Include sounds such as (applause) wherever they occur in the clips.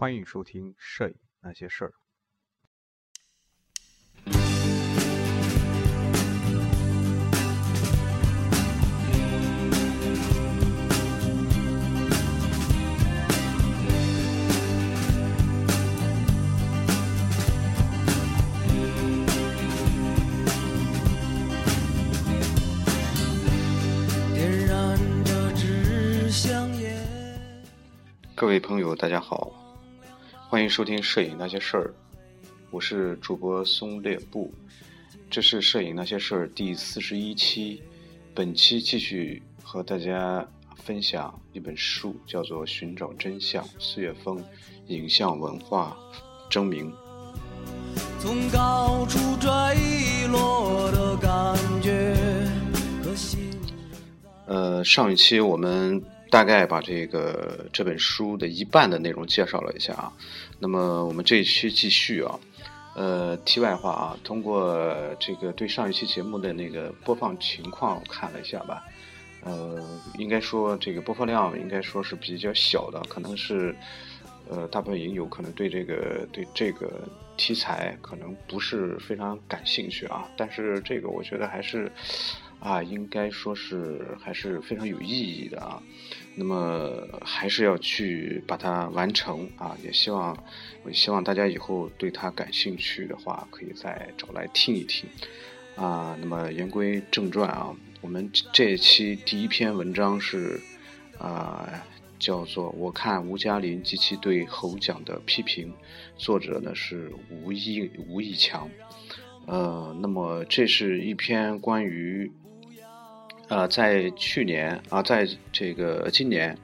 欢迎收听《摄影那些事儿》。各位朋友，大家好，欢迎收听《摄影那些事儿》，我是主播松列布，这是《摄影那些事儿》第四十一期，本期继续和大家分享一本书，叫做《寻找真相：四月风影像文化征明》。从高处坠落的感觉呃，上一期我们。大概把这个这本书的一半的内容介绍了一下啊，那么我们这一期继续啊，呃，题外话啊，通过这个对上一期节目的那个播放情况看了一下吧，呃，应该说这个播放量应该说是比较小的，可能是呃大部分影友可能对这个对这个题材可能不是非常感兴趣啊，但是这个我觉得还是。啊，应该说是还是非常有意义的啊。那么还是要去把它完成啊。也希望，我希望大家以后对它感兴趣的话，可以再找来听一听啊。那么言归正传啊，我们这期第一篇文章是啊，叫做《我看吴嘉林及其对侯奖的批评》，作者呢是吴毅吴毅强。呃，那么这是一篇关于。呃，在去年啊，在这个今年，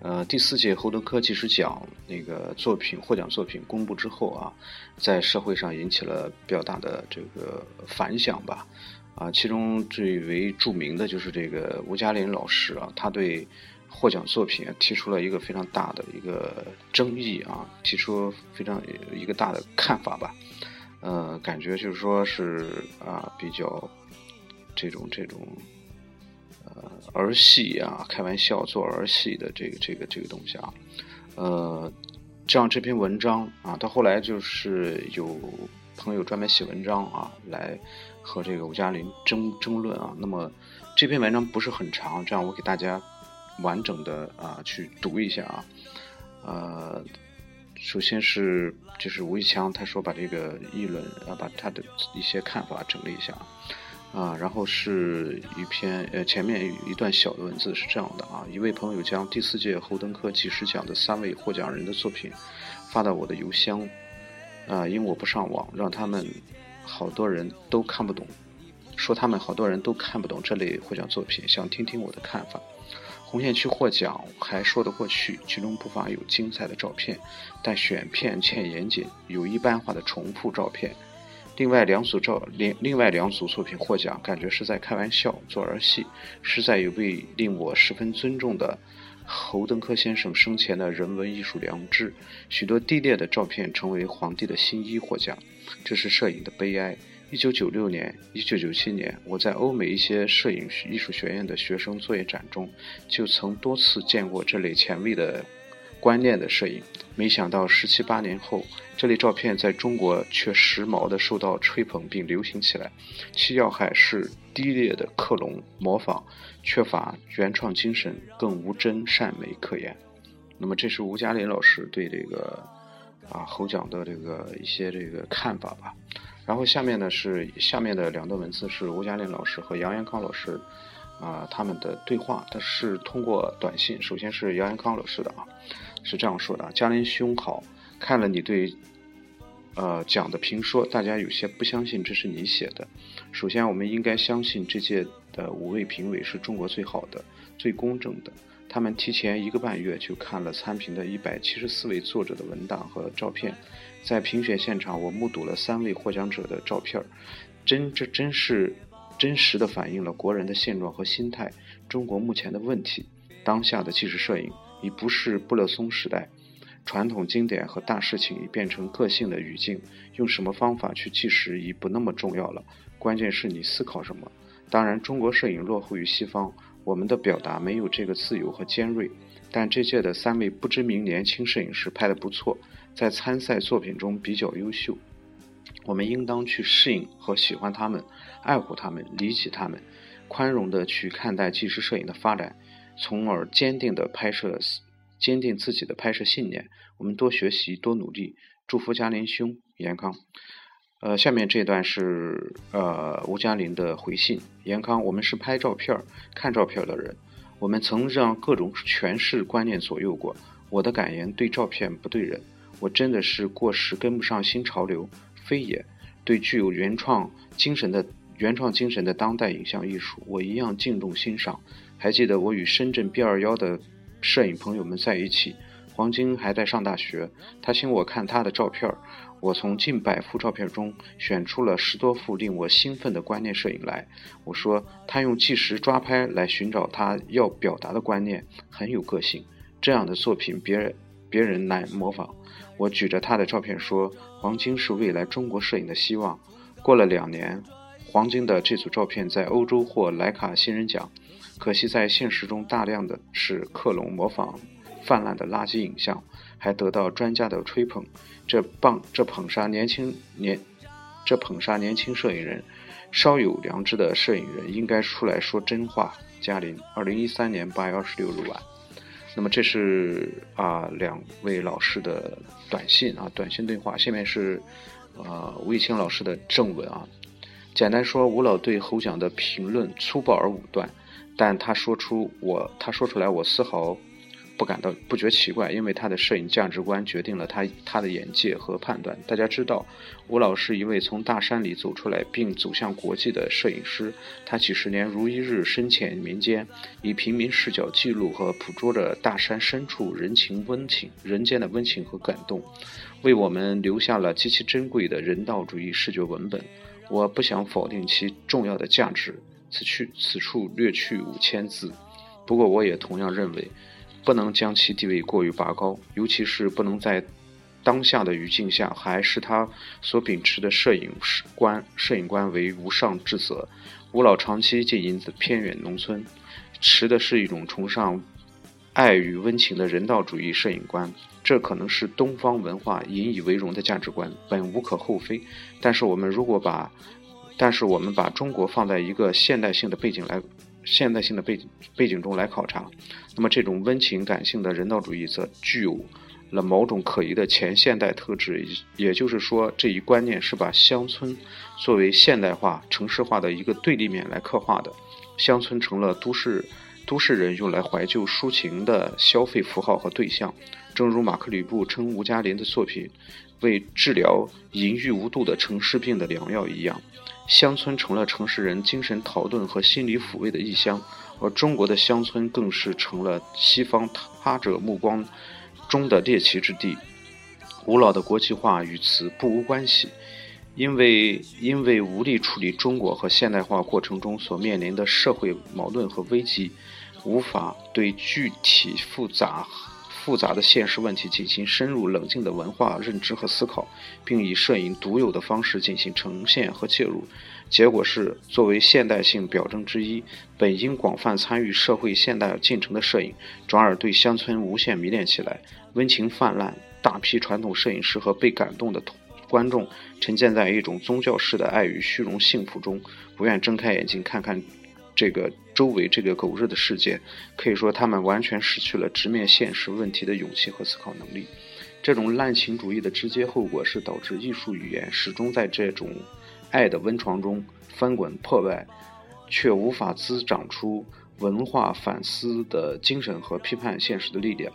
呃，第四届侯德科纪实奖那个作品获奖作品公布之后啊，在社会上引起了比较大的这个反响吧。啊，其中最为著名的就是这个吴嘉林老师啊，他对获奖作品提出了一个非常大的一个争议啊，提出非常一个大的看法吧。呃，感觉就是说是啊，比较这种这种。呃，儿戏啊，开玩笑做儿戏的这个这个这个东西啊，呃，这样这篇文章啊，到后来就是有朋友专门写文章啊，来和这个吴嘉林争争论啊。那么这篇文章不是很长，这样我给大家完整的啊去读一下啊。呃，首先是就是吴一强他说把这个议论啊，把他的一些看法整理一下。啊，然后是一篇呃，前面一段小的文字是这样的啊，一位朋友将第四届侯登科纪实奖的三位获奖人的作品发到我的邮箱，啊，因我不上网，让他们好多人都看不懂，说他们好多人都看不懂这类获奖作品，想听听我的看法。红线区获奖还说得过去，其中不乏有精彩的照片，但选片欠严谨，有一般化的重复照片。另外两组照，另另外两组作品获奖，感觉是在开玩笑做儿戏，实在有违令我十分尊重的侯登科先生生前的人文艺术良知。许多低劣的照片成为皇帝的新衣获奖，这是摄影的悲哀。一九九六年、一九九七年，我在欧美一些摄影艺术学院的学生作业展中，就曾多次见过这类前卫的。观念的摄影，没想到十七八年后，这类照片在中国却时髦地受到吹捧并流行起来。其要害是低劣的克隆模仿，缺乏原创精神，更无真善美可言。那么，这是吴嘉林老师对这个啊侯奖的这个一些这个看法吧。然后下面呢是下面的两段文字是吴嘉林老师和杨延康老师啊他们的对话，他是通过短信。首先是杨延康老师的啊。是这样说的：嘉林兄好，看了你对，呃讲的评说，大家有些不相信这是你写的。首先，我们应该相信这届的五位评委是中国最好的、最公正的。他们提前一个半月就看了参评的一百七十四位作者的文档和照片，在评选现场，我目睹了三位获奖者的照片，真这真是真实的反映了国人的现状和心态。中国目前的问题，当下的纪实摄影。已不是布勒松时代，传统经典和大事情已变成个性的语境。用什么方法去计时已不那么重要了，关键是你思考什么。当然，中国摄影落后于西方，我们的表达没有这个自由和尖锐。但这届的三位不知名年轻摄影师拍得不错，在参赛作品中比较优秀。我们应当去适应和喜欢他们，爱护他们，理解他们，宽容地去看待纪实摄影的发展，从而坚定地拍摄，坚定自己的拍摄信念。我们多学习，多努力。祝福嘉林兄严康。呃，下面这段是呃吴嘉林的回信：严康，我们是拍照片、看照片的人，我们曾让各种诠释观念左右过。我的感言对照片不对人，我真的是过时，跟不上新潮流。非也，对具有原创精神的原创精神的当代影像艺术，我一样敬重欣赏。还记得我与深圳 B 二幺的摄影朋友们在一起，黄金还在上大学，他请我看他的照片我从近百幅照片中选出了十多幅令我兴奋的观念摄影来。我说他用计时抓拍来寻找他要表达的观念，很有个性。这样的作品，别人别人难模仿。我举着他的照片说：“黄金是未来中国摄影的希望。”过了两年，黄金的这组照片在欧洲获莱卡新人奖。可惜在现实中，大量的是克隆模仿泛滥的垃圾影像，还得到专家的吹捧。这棒，这捧杀年轻年，这捧杀年轻摄影人，稍有良知的摄影人应该出来说真话。嘉林，二零一三年八月二十六日晚。那么这是啊两位老师的短信啊短信对话，下面是呃吴以清老师的正文啊。简单说，吴老对侯奖的评论粗暴而武断，但他说出我他说出来我丝毫。不感到不觉奇怪，因为他的摄影价值观决定了他他的眼界和判断。大家知道，吴老是一位从大山里走出来并走向国际的摄影师。他几十年如一日深潜民间，以平民视角记录和捕捉着大山深处人情温情、人间的温情和感动，为我们留下了极其珍贵的人道主义视觉文本。我不想否定其重要的价值，此去此处略去五千字。不过，我也同样认为。不能将其地位过于拔高，尤其是不能在当下的语境下还是他所秉持的摄影观、摄影观为无上之责。吴老长期经营偏远农村，持的是一种崇尚爱与温情的人道主义摄影观，这可能是东方文化引以为荣的价值观，本无可厚非。但是我们如果把，但是我们把中国放在一个现代性的背景来。现代性的背背景中来考察，那么这种温情感性的人道主义则具有了某种可疑的前现代特质。也就是说，这一观念是把乡村作为现代化、城市化的一个对立面来刻画的，乡村成了都市都市人用来怀旧抒情的消费符号和对象。正如马克吕布称吴嘉林的作品为治疗淫欲无度的城市病的良药一样。乡村成了城市人精神陶顿和心理抚慰的异乡，而中国的乡村更是成了西方他者目光中的猎奇之地。古老的国际化与此不无关系，因为因为无力处理中国和现代化过程中所面临的社会矛盾和危机，无法对具体复杂。复杂的现实问题进行深入冷静的文化认知和思考，并以摄影独有的方式进行呈现和介入。结果是，作为现代性表征之一，本应广泛参与社会现代进程的摄影，转而对乡村无限迷恋起来，温情泛滥。大批传统摄影师和被感动的观众，沉浸在一种宗教式的爱与虚荣幸福中，不愿睁开眼睛看看。这个周围这个狗日的世界，可以说他们完全失去了直面现实问题的勇气和思考能力。这种滥情主义的直接后果是导致艺术语言始终在这种爱的温床中翻滚破败，却无法滋长出文化反思的精神和批判现实的力量。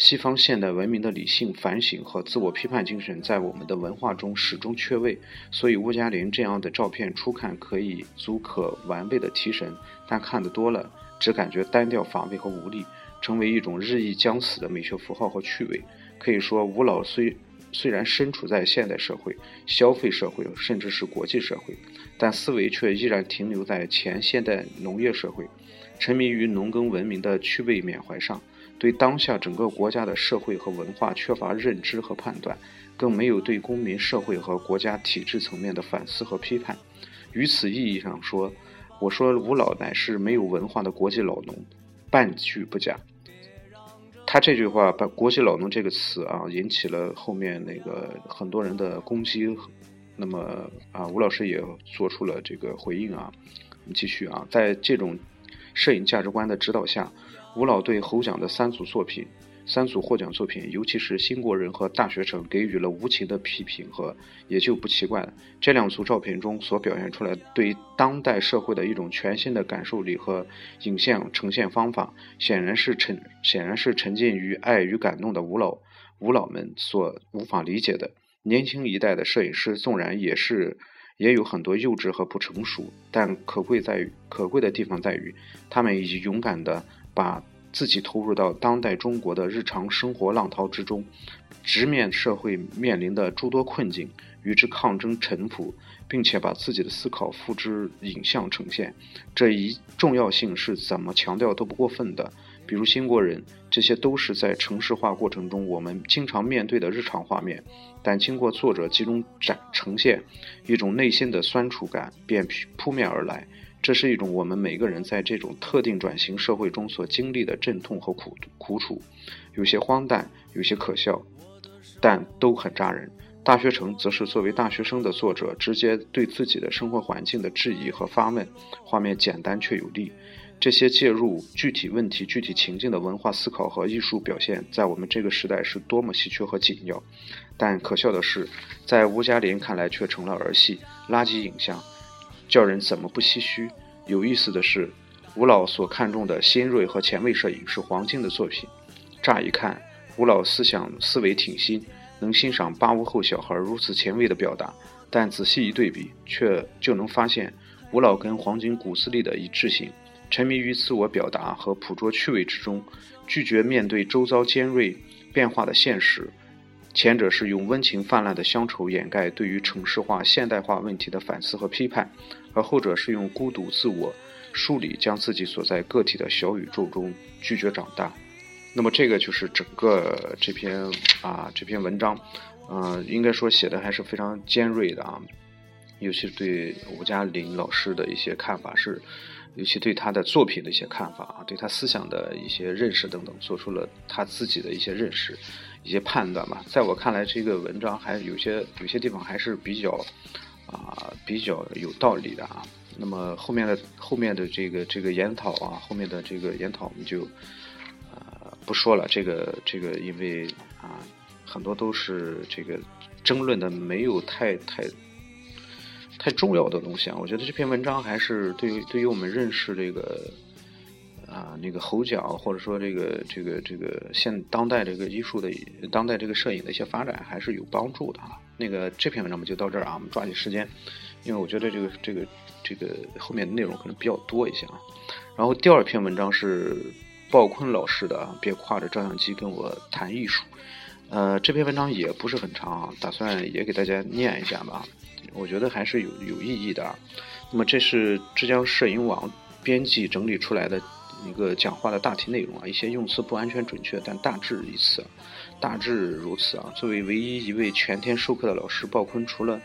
西方现代文明的理性反省和自我批判精神在我们的文化中始终缺位，所以乌加林这样的照片初看可以足可玩味的提神，但看得多了只感觉单调乏味和无力，成为一种日益将死的美学符号和趣味。可以说，吴老虽虽然身处在现代社会、消费社会，甚至是国际社会，但思维却依然停留在前现代农业社会，沉迷于农耕文明的趣味缅怀上。对当下整个国家的社会和文化缺乏认知和判断，更没有对公民社会和国家体制层面的反思和批判。于此意义上说，我说吴老乃是没有文化的国际老农，半句不假。他这句话把“国际老农”这个词啊，引起了后面那个很多人的攻击。那么啊，吴老师也做出了这个回应啊。我们继续啊，在这种摄影价值观的指导下，吴老对侯奖的三组作品。三组获奖作品，尤其是《新国人》和《大学城》，给予了无情的批评和，也就不奇怪了。这两组照片中所表现出来对当代社会的一种全新的感受力和影像呈现方法，显然是沉显然是沉浸于爱与感动的吴老吴老们所无法理解的。年轻一代的摄影师纵然也是也有很多幼稚和不成熟，但可贵在于可贵的地方在于，他们已经勇敢的把。自己投入到当代中国的日常生活浪涛之中，直面社会面临的诸多困境，与之抗争沉浮，并且把自己的思考付之影像呈现，这一重要性是怎么强调都不过分的。比如《新国人》，这些都是在城市化过程中我们经常面对的日常画面，但经过作者集中展呈现，一种内心的酸楚感便扑面而来。这是一种我们每个人在这种特定转型社会中所经历的阵痛和苦苦楚，有些荒诞，有些可笑，但都很扎人。大学城则是作为大学生的作者直接对自己的生活环境的质疑和发问，画面简单却有力。这些介入具体问题、具体情境的文化思考和艺术表现，在我们这个时代是多么稀缺和紧要。但可笑的是，在吴嘉林看来却成了儿戏、垃圾影像。叫人怎么不唏嘘？有意思的是，吴老所看重的新锐和前卫摄影是黄金的作品。乍一看，吴老思想思维挺新，能欣赏八五后小孩如此前卫的表达。但仔细一对比，却就能发现吴老跟黄金骨子里的一致性：沉迷于自我表达和捕捉趣味之中，拒绝面对周遭尖锐变化的现实。前者是用温情泛滥的乡愁掩盖对于城市化、现代化问题的反思和批判。而后者是用孤独自我梳理，将自己所在个体的小宇宙中拒绝长大。那么这个就是整个这篇啊这篇文章，嗯，应该说写的还是非常尖锐的啊。尤其对吴嘉林老师的一些看法，是尤其对他的作品的一些看法啊，对他思想的一些认识等等，做出了他自己的一些认识、一些判断吧。在我看来，这个文章还有些有些地方还是比较。啊，比较有道理的啊。那么后面的后面的这个这个研讨啊，后面的这个研讨我们就呃不说了。这个这个因为啊很多都是这个争论的没有太太太重要的东西啊。我觉得这篇文章还是对于对于我们认识这个。啊，那个侯角，或者说这个这个这个现当代这个艺术的当代这个摄影的一些发展，还是有帮助的啊。那个这篇文章我们就到这儿啊，我们抓紧时间，因为我觉得这个这个这个后面的内容可能比较多一些啊。然后第二篇文章是鲍坤老师的啊，别挎着照相机跟我谈艺术。呃，这篇文章也不是很长啊，打算也给大家念一下吧。我觉得还是有有意义的啊。那么这是浙江摄影网编辑整理出来的。一个讲话的大体内容啊，一些用词不完全准确，但大致一次，大致如此啊。作为唯一一位全天授课的老师，鲍坤除了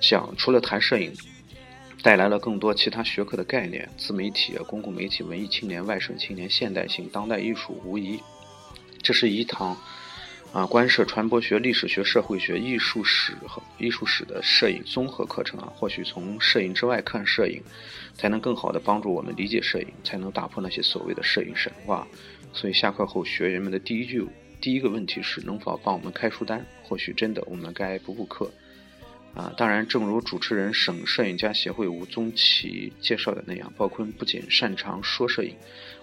讲，除了谈摄影，带来了更多其他学科的概念，自媒体、公共媒体、文艺青年、外省青年、现代性、当代艺术，无疑，这是一堂。啊，关涉传播学、历史学、社会学、艺术史和艺术史的摄影综合课程啊，或许从摄影之外看摄影，才能更好的帮助我们理解摄影，才能打破那些所谓的摄影神话。所以下课后，学员们的第一句、第一个问题是能否帮我们开书单？或许真的，我们该补补课。啊，当然，正如主持人省摄影家协会吴宗奇介绍的那样，鲍坤不仅擅长说摄影，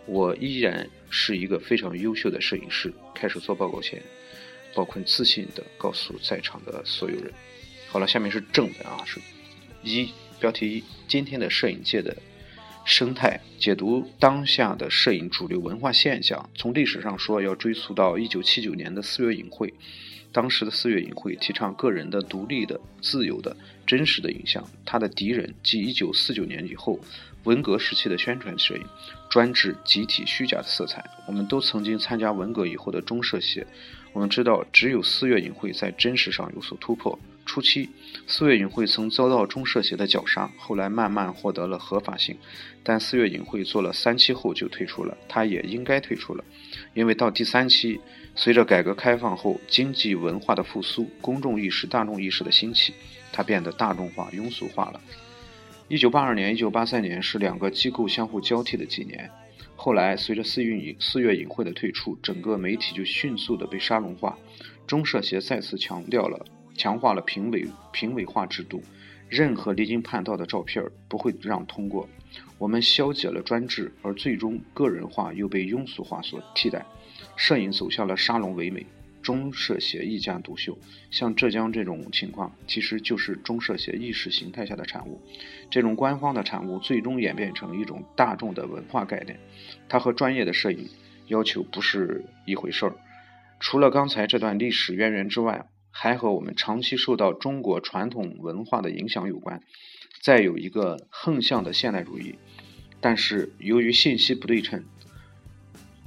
我依然是一个非常优秀的摄影师。开始做报告前。包坤自信地告诉在场的所有人：“好了，下面是正文啊，是一标题一今天的摄影界的生态解读当下的摄影主流文化现象。从历史上说，要追溯到一九七九年的四月影会。当时的四月影会提倡个人的独立的、自由的、真实的影像。他的敌人即一九四九年以后文革时期的宣传摄影，专制、集体、虚假的色彩。我们都曾经参加文革以后的中社协。”我们知道，只有四月影会在真实上有所突破，初期，四月影会曾遭到中社协的绞杀，后来慢慢获得了合法性。但四月影会做了三期后就退出了，他也应该退出了，因为到第三期，随着改革开放后经济文化的复苏，公众意识、大众意识的兴起，它变得大众化、庸俗化了。一九八二年、一九八三年是两个机构相互交替的几年。后来，随着四运影四月影会的退出，整个媒体就迅速的被沙龙化。中社协再次强调了、强化了评委评委化制度，任何离经叛道的照片不会让通过。我们消解了专制，而最终个人化又被庸俗化所替代。摄影走向了沙龙唯美。中社协一家独秀，像浙江这种情况，其实就是中社协意识形态下的产物。这种官方的产物，最终演变成一种大众的文化概念，它和专业的摄影要求不是一回事儿。除了刚才这段历史渊源之外，还和我们长期受到中国传统文化的影响有关。再有一个横向的现代主义，但是由于信息不对称。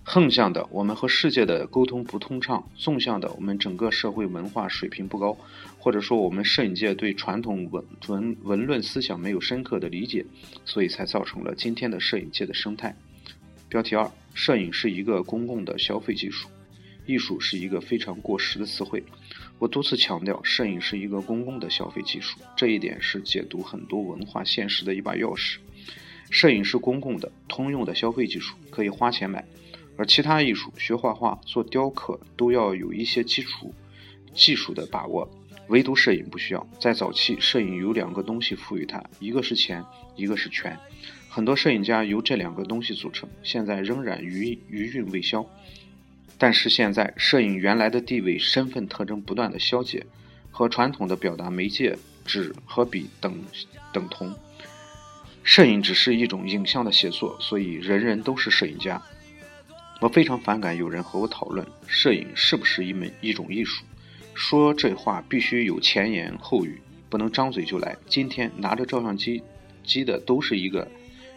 横向的，我们和世界的沟通不通畅；纵向的，我们整个社会文化水平不高，或者说我们摄影界对传统文文文论思想没有深刻的理解，所以才造成了今天的摄影界的生态。标题二：摄影是一个公共的消费技术，艺术是一个非常过时的词汇。我多次强调，摄影是一个公共的消费技术，这一点是解读很多文化现实的一把钥匙。摄影是公共的、通用的消费技术，可以花钱买。而其他艺术，学画画、做雕刻，都要有一些基础技术的把握，唯独摄影不需要。在早期，摄影有两个东西赋予它，一个是钱，一个是权。很多摄影家由这两个东西组成，现在仍然余余韵未消。但是现在，摄影原来的地位、身份特征不断的消解，和传统的表达媒介纸和笔等等同。摄影只是一种影像的写作，所以人人都是摄影家。我非常反感有人和我讨论摄影是不是一门一种艺术，说这话必须有前言后语，不能张嘴就来。今天拿着照相机机的都是一个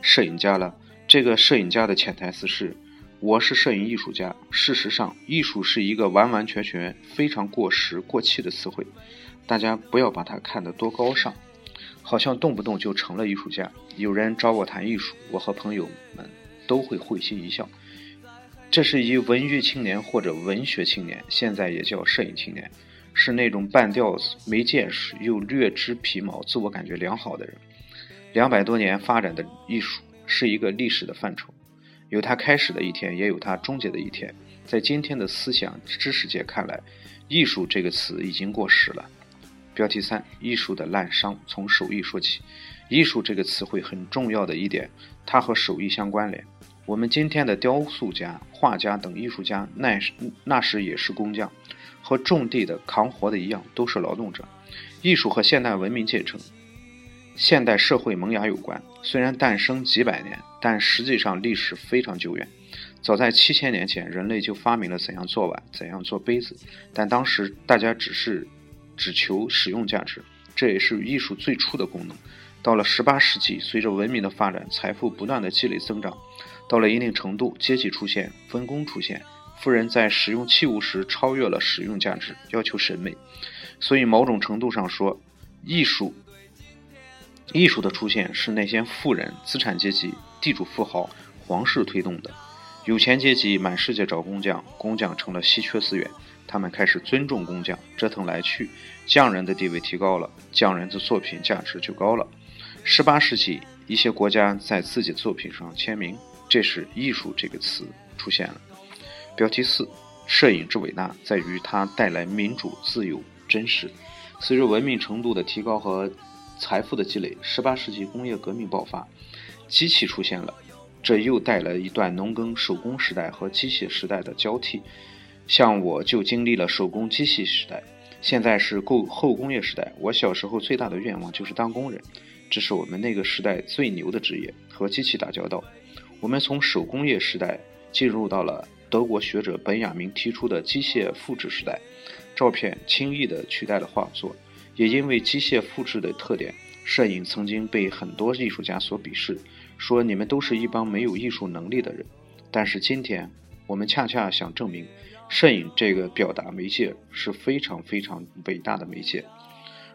摄影家了，这个摄影家的潜台词是我是摄影艺术家。事实上，艺术是一个完完全全非常过时过气的词汇，大家不要把它看得多高尚，好像动不动就成了艺术家。有人找我谈艺术，我和朋友们都会会心一笑。这是一文娱青年或者文学青年，现在也叫摄影青年，是那种半吊子、没见识又略知皮毛、自我感觉良好的人。两百多年发展的艺术是一个历史的范畴，有它开始的一天，也有它终结的一天。在今天的思想知识界看来，艺术这个词已经过时了。标题三：艺术的滥觞。从手艺说起，艺术这个词汇很重要的一点，它和手艺相关联。我们今天的雕塑家、画家等艺术家，那时那时也是工匠，和种地的、扛活的一样，都是劳动者。艺术和现代文明建成、现代社会萌芽有关。虽然诞生几百年，但实际上历史非常久远。早在七千年前，人类就发明了怎样做碗、怎样做杯子，但当时大家只是只求使用价值，这也是艺术最初的功能。到了十八世纪，随着文明的发展，财富不断的积累增长。到了一定程度，阶级出现，分工出现，富人在使用器物时超越了使用价值，要求审美。所以，某种程度上说，艺术，艺术的出现是那些富人、资产阶级、地主、富豪、皇室推动的。有钱阶级满世界找工匠，工匠成了稀缺资源，他们开始尊重工匠，折腾来去，匠人的地位提高了，匠人的作品价值就高了。十八世纪，一些国家在自己作品上签名。这是“艺术”这个词出现了。标题四：摄影之伟大在于它带来民主、自由、真实。随着文明程度的提高和财富的积累，18世纪工业革命爆发，机器出现了，这又带来一段农耕手工时代和机械时代的交替。像我就经历了手工机器时代，现在是后后工业时代。我小时候最大的愿望就是当工人，这是我们那个时代最牛的职业，和机器打交道。我们从手工业时代进入到了德国学者本雅明提出的机械复制时代，照片轻易地取代了画作。也因为机械复制的特点，摄影曾经被很多艺术家所鄙视，说你们都是一帮没有艺术能力的人。但是今天，我们恰恰想证明，摄影这个表达媒介是非常非常伟大的媒介。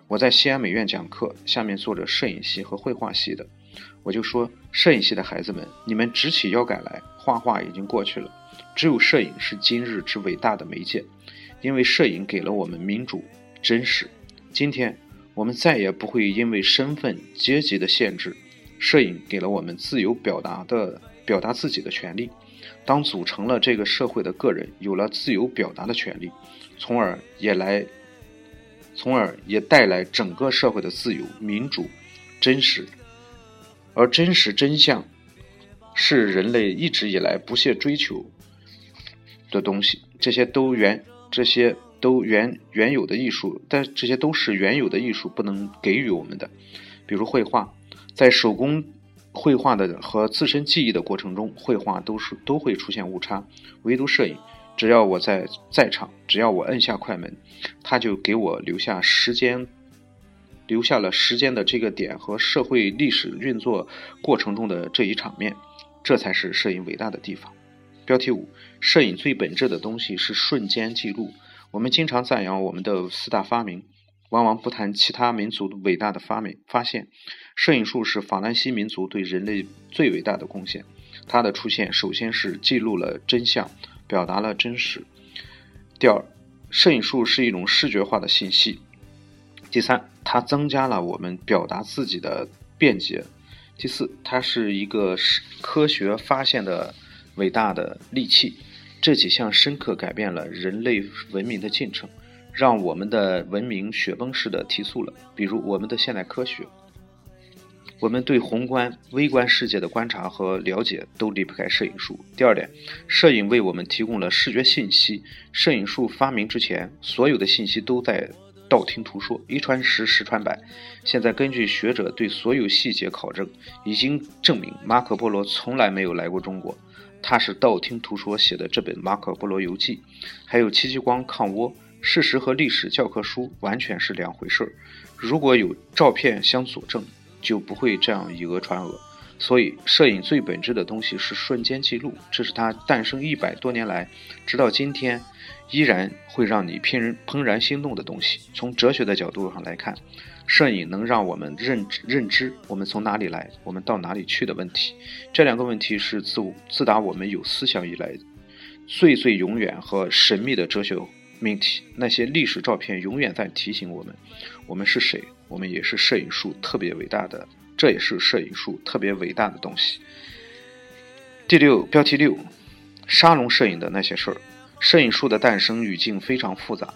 我在西安美院讲课，下面坐着摄影系和绘画系的，我就说：摄影系的孩子们，你们直起腰杆来，画画已经过去了，只有摄影是今日之伟大的媒介，因为摄影给了我们民主、真实。今天我们再也不会因为身份、阶级的限制，摄影给了我们自由表达的、表达自己的权利。当组成了这个社会的个人有了自由表达的权利，从而也来。从而也带来整个社会的自由、民主、真实，而真实真相是人类一直以来不懈追求的东西。这些都原这些都原原有的艺术，但这些都是原有的艺术不能给予我们的。比如绘画，在手工绘画的和自身记忆的过程中，绘画都是都会出现误差，唯独摄影。只要我在在场，只要我摁下快门，他就给我留下时间，留下了时间的这个点和社会历史运作过程中的这一场面，这才是摄影伟大的地方。标题五：摄影最本质的东西是瞬间记录。我们经常赞扬我们的四大发明，往往不谈其他民族伟大的发明发现。摄影术是法兰西民族对人类最伟大的贡献。它的出现首先是记录了真相。表达了真实。第二，摄影术是一种视觉化的信息。第三，它增加了我们表达自己的便捷。第四，它是一个科学发现的伟大的利器。这几项深刻改变了人类文明的进程，让我们的文明雪崩式的提速了。比如我们的现代科学。我们对宏观、微观世界的观察和了解都离不开摄影术。第二点，摄影为我们提供了视觉信息。摄影术发明之前，所有的信息都在道听途说，一传十，十传百。现在根据学者对所有细节考证，已经证明马可波罗从来没有来过中国，他是道听途说写的这本《马可波罗游记》。还有戚继光抗倭，事实和历史教科书完全是两回事儿。如果有照片相佐证。就不会这样以讹传讹，所以摄影最本质的东西是瞬间记录，这是它诞生一百多年来，直到今天依然会让你怦然怦然心动的东西。从哲学的角度上来看，摄影能让我们认认知我们从哪里来，我们到哪里去的问题。这两个问题是自自打我们有思想以来最最永远和神秘的哲学命题。那些历史照片永远在提醒我们，我们是谁。我们也是摄影术特别伟大的，这也是摄影术特别伟大的东西。第六标题六，沙龙摄影的那些事儿。摄影术的诞生语境非常复杂，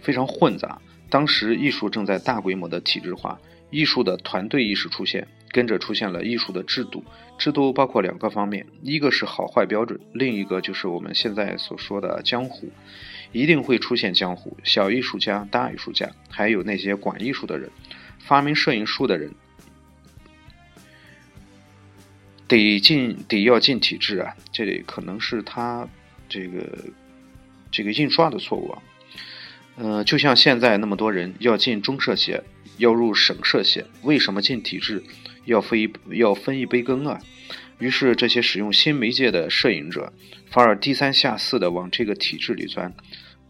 非常混杂。当时艺术正在大规模的体制化，艺术的团队意识出现，跟着出现了艺术的制度。制度包括两个方面，一个是好坏标准，另一个就是我们现在所说的江湖。一定会出现江湖，小艺术家、大艺术家，还有那些管艺术的人。发明摄影术的人，得进得要进体制啊！这里可能是他这个这个印刷的错误啊。呃，就像现在那么多人要进中社协，要入省社协，为什么进体制要分一要分一杯羹啊？于是这些使用新媒介的摄影者，反而低三下四的往这个体制里钻。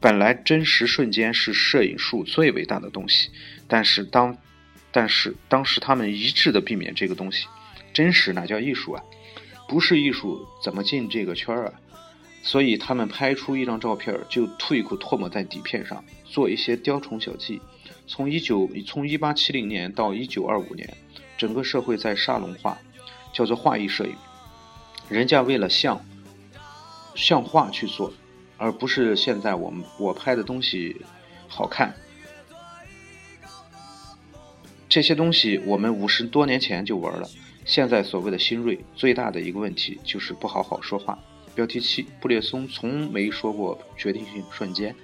本来真实瞬间是摄影术最伟大的东西，但是当。但是当时他们一致的避免这个东西，真实哪叫艺术啊？不是艺术怎么进这个圈儿啊？所以他们拍出一张照片就吐一口唾沫在底片上，做一些雕虫小技。从一九从一八七零年到一九二五年，整个社会在沙龙化，叫做画意摄影。人家为了像像画去做，而不是现在我们我拍的东西好看。这些东西我们五十多年前就玩了，现在所谓的新锐最大的一个问题就是不好好说话。标题七：布列松从没说过决定性瞬间。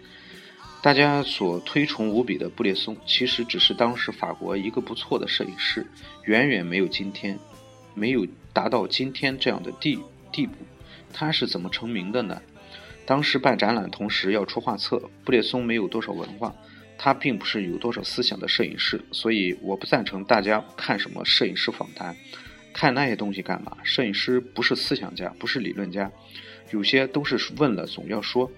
大家所推崇无比的布列松，其实只是当时法国一个不错的摄影师，远远没有今天，没有达到今天这样的地地步。他是怎么成名的呢？当时办展览同时要出画册，布列松没有多少文化。他并不是有多少思想的摄影师，所以我不赞成大家看什么摄影师访谈，看那些东西干嘛？摄影师不是思想家，不是理论家，有些都是问了总要说，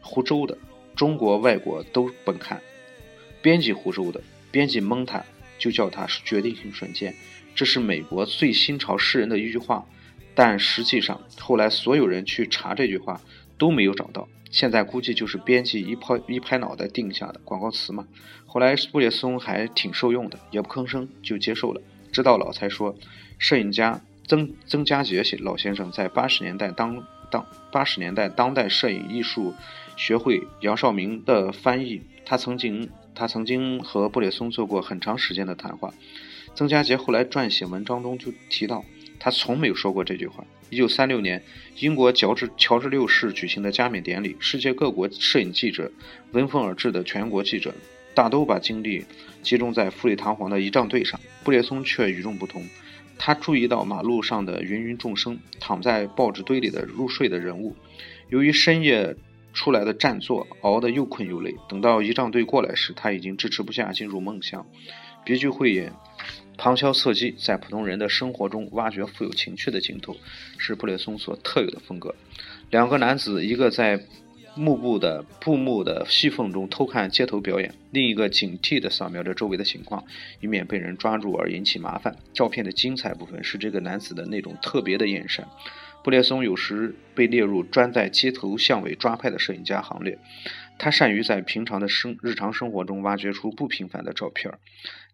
胡诌的。中国、外国都甭看，编辑胡诌的，编辑蒙他，就叫他是决定性瞬间。这是美国最新潮诗人的一句话，但实际上后来所有人去查这句话都没有找到。现在估计就是编辑一拍一拍脑袋定下的广告词嘛。后来布列松还挺受用的，也不吭声就接受了。直到老才说，摄影家曾曾家杰老先生在八十年代当当八十年代当代摄影艺术学会杨绍明的翻译，他曾经他曾经和布列松做过很长时间的谈话。曾家杰后来撰写文章中就提到，他从没有说过这句话。一九三六年，英国乔治乔治六世举行的加冕典礼，世界各国摄影记者闻风而至的全国记者，大都把精力集中在富丽堂皇的仪仗队上。布列松却与众不同，他注意到马路上的芸芸众生，躺在报纸堆里的入睡的人物。由于深夜出来的占座，熬得又困又累。等到仪仗队过来时，他已经支持不下，进入梦乡。别具慧眼。旁敲侧击，在普通人的生活中挖掘富有情趣的镜头，是布列松所特有的风格。两个男子，一个在幕布的布幕的细缝中偷看街头表演，另一个警惕地扫描着周围的情况，以免被人抓住而引起麻烦。照片的精彩部分是这个男子的那种特别的眼神。布列松有时被列入专在街头巷尾抓拍的摄影家行列。他善于在平常的生日常生活中挖掘出不平凡的照片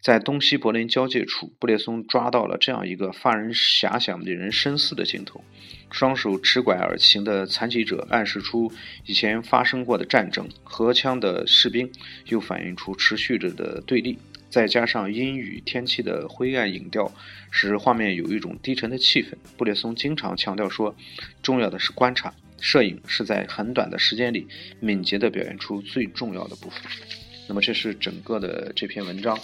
在东西柏林交界处，布列松抓到了这样一个发人遐想、令人深思的镜头：双手持拐而行的残疾者，暗示出以前发生过的战争；荷枪的士兵，又反映出持续着的对立。再加上阴雨天气的灰暗影调，使画面有一种低沉的气氛。布列松经常强调说：“重要的是观察。”摄影是在很短的时间里敏捷地表现出最重要的部分。那么这是整个的这篇文章。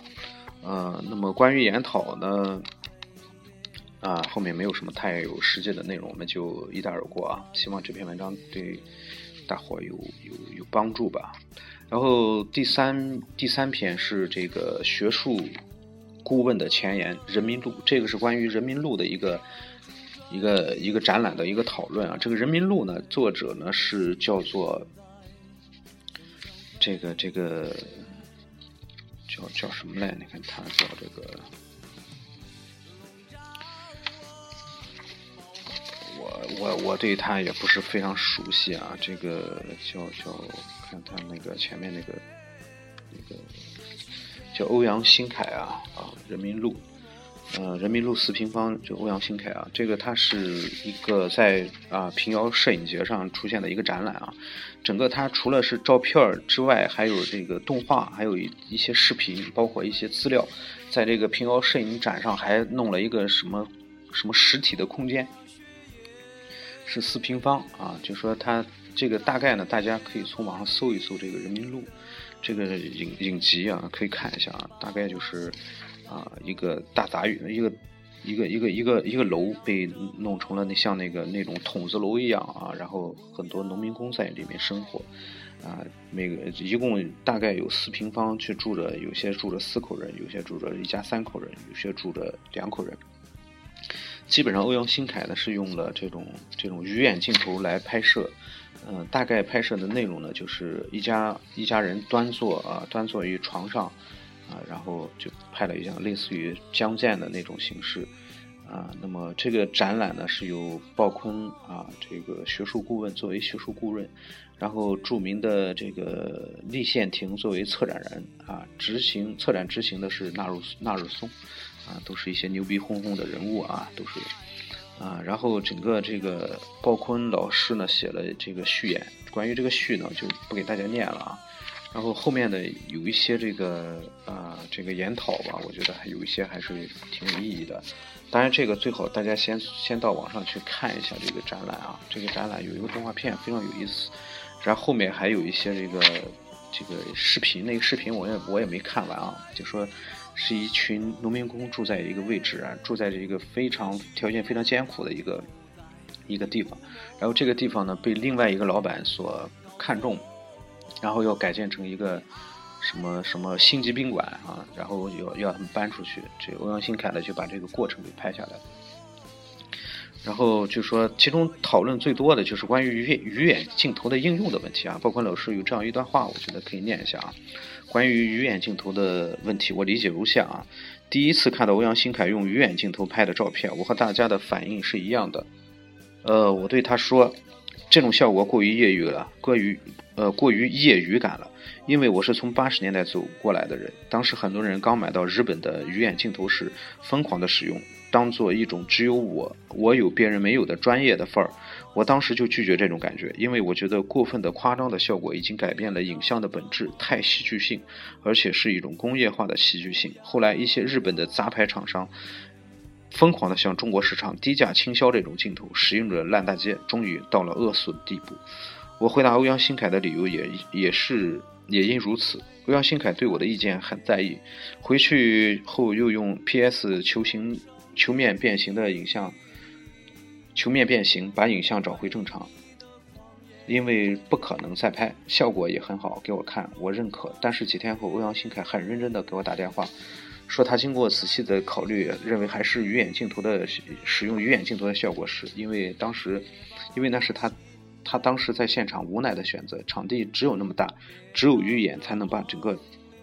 呃，那么关于研讨呢，啊，后面没有什么太有实际的内容，我们就一带而过啊。希望这篇文章对大伙有有有帮助吧。然后第三第三篇是这个学术顾问的前言，《人民路》，这个是关于《人民路》的一个。一个一个展览的一个讨论啊，这个《人民路》呢，作者呢是叫做这个这个叫叫什么来？你看他叫这个，我我我对他也不是非常熟悉啊。这个叫叫看他那个前面那个那个叫欧阳新凯啊啊，《人民路》。呃，人民路四平方就欧阳新凯啊，这个它是一个在啊平遥摄影节上出现的一个展览啊。整个它除了是照片之外，还有这个动画，还有一一些视频，包括一些资料。在这个平遥摄影展上还弄了一个什么什么实体的空间，是四平方啊。就说它这个大概呢，大家可以从网上搜一搜这个人民路这个影影集啊，可以看一下啊，大概就是。啊，一个大杂院，一个一个一个一个一个楼被弄成了那像那个那种筒子楼一样啊，然后很多农民工在里面生活，啊，每个一共大概有四平方，去住着，有些住着四口人，有些住着一家三口人，有些住着两口人。基本上欧阳新凯呢是用了这种这种鱼眼镜头来拍摄，嗯，大概拍摄的内容呢就是一家一家人端坐啊，端坐于床上。啊，然后就拍了一张类似于江建的那种形式，啊，那么这个展览呢是由鲍坤啊这个学术顾问作为学术顾问，然后著名的这个立宪亭作为策展人啊，执行策展执行的是纳入纳日松，啊，都是一些牛逼哄哄的人物啊，都是啊，然后整个这个鲍坤老师呢写了这个序言，关于这个序呢就不给大家念了啊。然后后面的有一些这个啊，这个研讨吧，我觉得还有一些还是挺有意义的。当然，这个最好大家先先到网上去看一下这个展览啊。这个展览有一个动画片，非常有意思。然后后面还有一些这个这个视频，那个视频我也我也没看完啊。就说是一群农民工住在一个位置啊，住在这个非常条件非常艰苦的一个一个地方。然后这个地方呢，被另外一个老板所看中。然后要改建成一个什么什么星级宾馆啊，然后要要他们搬出去。这欧阳新凯呢就把这个过程给拍下来了。然后就说，其中讨论最多的就是关于鱼鱼眼镜头的应用的问题啊。包括老师有这样一段话，我觉得可以念一下啊。关于鱼眼镜头的问题，我理解如下啊。第一次看到欧阳新凯用鱼眼镜头拍的照片，我和大家的反应是一样的。呃，我对他说，这种效果过于业余了，过于呃过于业余感了。因为我是从八十年代走过来的人，当时很多人刚买到日本的鱼眼镜头时，疯狂的使用，当做一种只有我我有别人没有的专业的范儿。我当时就拒绝这种感觉，因为我觉得过分的夸张的效果已经改变了影像的本质，太戏剧性，而且是一种工业化的戏剧性。后来一些日本的杂牌厂商疯狂的向中国市场低价倾销这种镜头，使用者烂大街，终于到了饿死的地步。我回答欧阳新凯的理由也也是。也因如此，欧阳新凯对我的意见很在意。回去后又用 PS 球形球面变形的影像，球面变形把影像找回正常。因为不可能再拍，效果也很好，给我看，我认可。但是几天后，欧阳新凯很认真的给我打电话，说他经过仔细的考虑，认为还是鱼眼镜头的使用鱼眼镜头的效果是，因为当时，因为那是他。他当时在现场无奈的选择，场地只有那么大，只有鱼眼才能把整个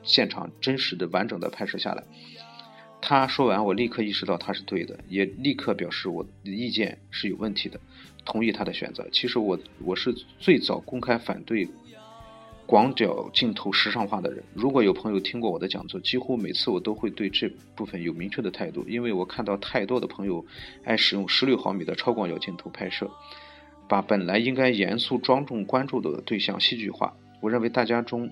现场真实的、完整的拍摄下来。他说完，我立刻意识到他是对的，也立刻表示我的意见是有问题的，同意他的选择。其实我我是最早公开反对广角镜头时尚化的人。如果有朋友听过我的讲座，几乎每次我都会对这部分有明确的态度，因为我看到太多的朋友爱使用十六毫米的超广角镜头拍摄。把本来应该严肃庄重关注的对象戏剧化，我认为大家中，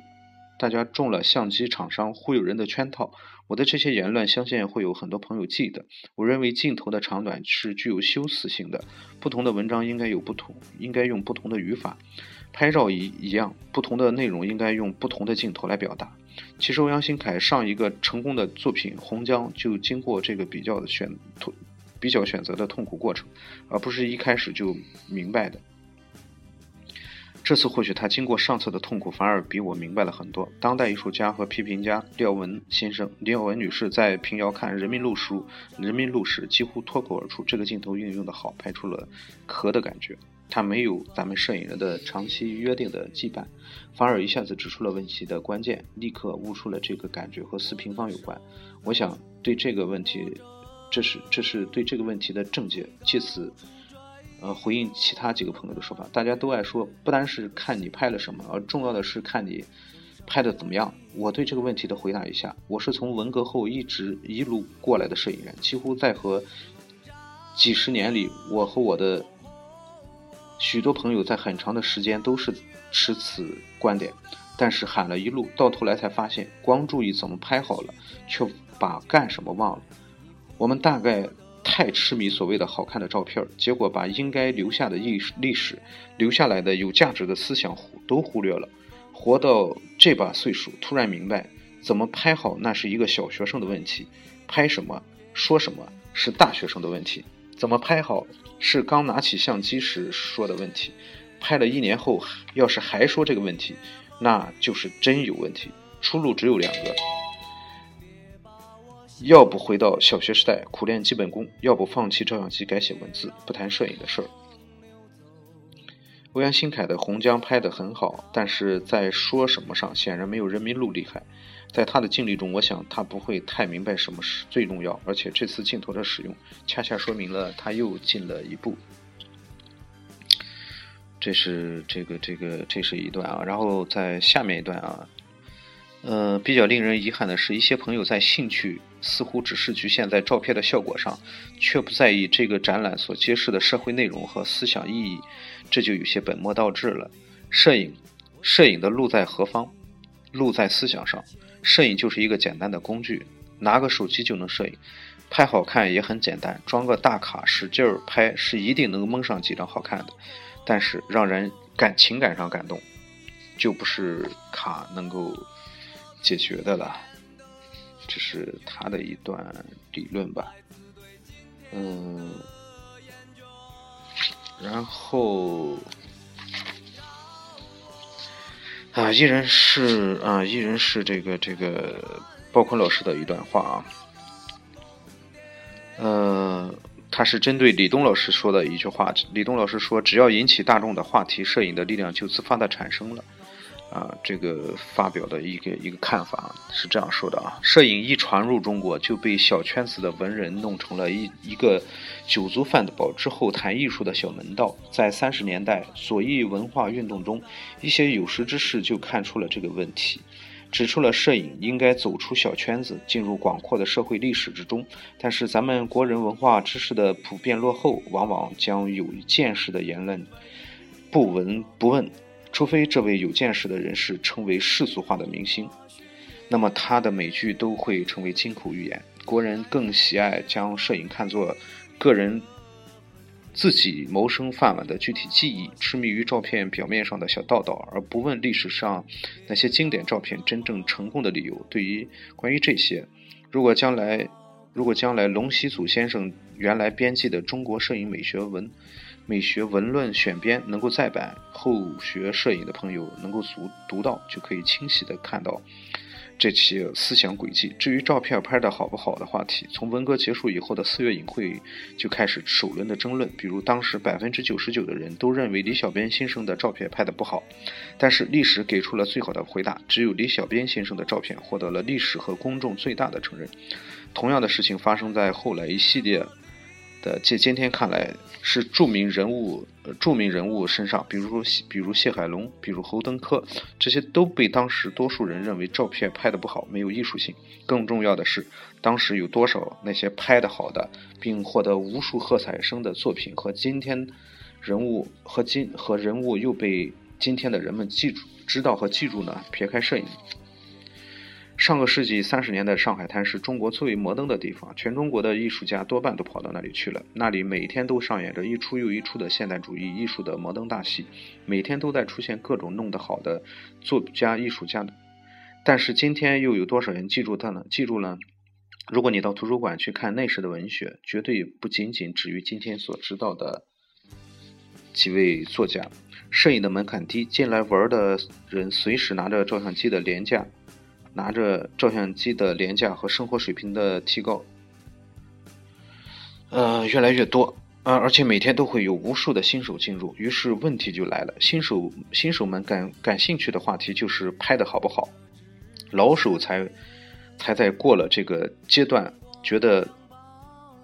大家中了相机厂商忽悠人的圈套。我的这些言论，相信会有很多朋友记得。我认为镜头的长短是具有修辞性的，不同的文章应该有不同，应该用不同的语法。拍照一一样，不同的内容应该用不同的镜头来表达。其实欧阳新凯上一个成功的作品《红江》就经过这个比较的选比较选择的痛苦过程，而不是一开始就明白的。这次或许他经过上次的痛苦，反而比我明白了很多。当代艺术家和批评家廖文先生、廖文女士在平遥看《人民路》书《人民路》时，几乎脱口而出：“这个镜头运用的好，拍出了壳的感觉。”他没有咱们摄影人的长期约定的羁绊，反而一下子指出了问题的关键，立刻悟出了这个感觉和四平方有关。我想对这个问题。这是这是对这个问题的正解，借此，呃，回应其他几个朋友的说法。大家都爱说，不单是看你拍了什么，而重要的是看你拍的怎么样。我对这个问题的回答一下：我是从文革后一直一路过来的摄影人，几乎在和几十年里，我和我的许多朋友在很长的时间都是持此观点。但是喊了一路，到头来才发现，光注意怎么拍好了，却把干什么忘了。我们大概太痴迷所谓的好看的照片，结果把应该留下的历史、历史留下来的有价值的思想都忽略了。活到这把岁数，突然明白，怎么拍好那是一个小学生的问题，拍什么、说什么是大学生的问题。怎么拍好是刚拿起相机时说的问题，拍了一年后要是还说这个问题，那就是真有问题。出路只有两个。要不回到小学时代苦练基本功，要不放弃照相机改写文字，不谈摄影的事儿。欧阳新凯的《红江》拍得很好，但是在说什么上显然没有《人民路》厉害。在他的经历中，我想他不会太明白什么是最重要，而且这次镜头的使用恰恰说明了他又进了一步。这是这个这个这是一段啊，然后在下面一段啊。呃，比较令人遗憾的是，一些朋友在兴趣似乎只是局限在照片的效果上，却不在意这个展览所揭示的社会内容和思想意义，这就有些本末倒置了。摄影，摄影的路在何方？路在思想上。摄影就是一个简单的工具，拿个手机就能摄影，拍好看也很简单，装个大卡使劲儿拍是一定能蒙上几张好看的，但是让人感情感上感动，就不是卡能够。解决的了，这是他的一段理论吧，嗯，然后啊，依然是啊，依然是这个这个鲍坤老师的一段话啊，呃。他是针对李东老师说的一句话。李东老师说：“只要引起大众的话题，摄影的力量就自发的产生了。”啊，这个发表的一个一个看法是这样说的啊：摄影一传入中国，就被小圈子的文人弄成了一一个酒足饭饱之后谈艺术的小门道。在三十年代左翼文化运动中，一些有识之士就看出了这个问题。指出了摄影应该走出小圈子，进入广阔的社会历史之中。但是咱们国人文化知识的普遍落后，往往将有见识的言论不闻不问，除非这位有见识的人士成为世俗化的明星，那么他的美句都会成为金口玉言。国人更喜爱将摄影看作个人。自己谋生饭碗的具体记忆，痴迷于照片表面上的小道道，而不问历史上那些经典照片真正成功的理由。对于关于这些，如果将来如果将来龙熙祖先生原来编辑的《中国摄影美学文美学文论选编》能够再版，后学摄影的朋友能够读读到，就可以清晰的看到。这些思想轨迹。至于照片拍的好不好的话题，从文革结束以后的四月影会就开始首轮的争论。比如，当时百分之九十九的人都认为李小编先生的照片拍的不好，但是历史给出了最好的回答：只有李小编先生的照片获得了历史和公众最大的承认。同样的事情发生在后来一系列。的，借今天看来是著名人物，呃著名人物身上，比如说，比如谢海龙，比如侯登科，这些都被当时多数人认为照片拍的不好，没有艺术性。更重要的是，当时有多少那些拍的好的，并获得无数喝彩声的作品，和今天人物和今和人物又被今天的人们记住、知道和记住呢？撇开摄影。上个世纪三十年代，上海滩是中国最为摩登的地方，全中国的艺术家多半都跑到那里去了。那里每天都上演着一出又一出的现代主义艺术的摩登大戏，每天都在出现各种弄得好的作家、艺术家。但是今天又有多少人记住他呢？记住了？如果你到图书馆去看那时的文学，绝对不仅仅止于今天所知道的几位作家。摄影的门槛低，进来玩的人随时拿着照相机的廉价。拿着照相机的廉价和生活水平的提高，呃，越来越多，呃，而且每天都会有无数的新手进入，于是问题就来了。新手新手们感感兴趣的话题就是拍的好不好，老手才才在过了这个阶段，觉得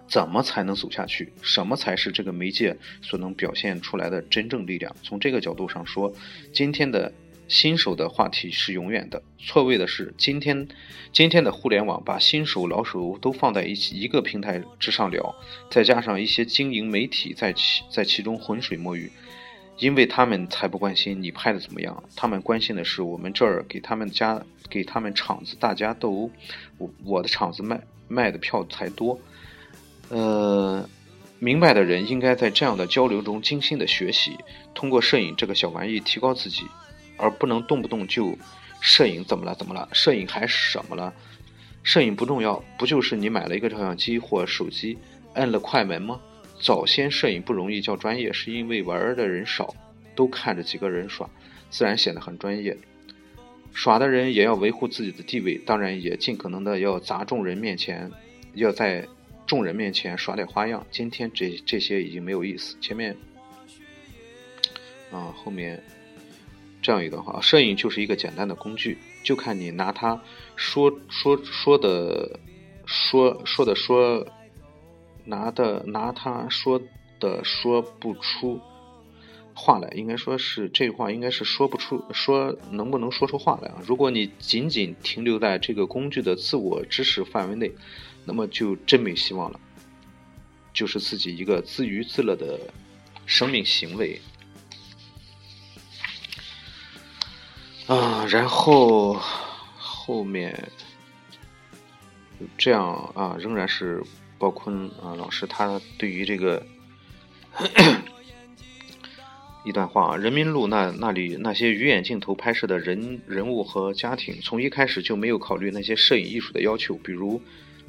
怎么才能走下去？什么才是这个媒介所能表现出来的真正力量？从这个角度上说，今天的。新手的话题是永远的。错位的是，今天今天的互联网把新手老手都放在一起一个平台之上聊，再加上一些经营媒体在其在其中浑水摸鱼，因为他们才不关心你拍的怎么样，他们关心的是我们这儿给他们家给他们厂子，大家都我我的厂子卖卖的票才多。呃，明白的人应该在这样的交流中精心的学习，通过摄影这个小玩意提高自己。而不能动不动就摄影怎么了怎么了？摄影还什么了？摄影不重要，不就是你买了一个照相机或手机，摁了快门吗？早先摄影不容易叫专业，是因为玩的人少，都看着几个人耍，自然显得很专业。耍的人也要维护自己的地位，当然也尽可能的要砸众人面前，要在众人面前耍点花样。今天这这些已经没有意思。前面啊，后面。这样一段话，摄影就是一个简单的工具，就看你拿它说说说的说说的说拿的拿它说的说不出话来，应该说是这话应该是说不出说能不能说出话来啊？如果你仅仅停留在这个工具的自我知识范围内，那么就真没希望了，就是自己一个自娱自乐的生命行为。啊，然后后面这样啊，仍然是鲍坤啊老师他对于这个 (coughs) 一段话，《人民路》那那里那些鱼眼镜头拍摄的人人物和家庭，从一开始就没有考虑那些摄影艺术的要求，比如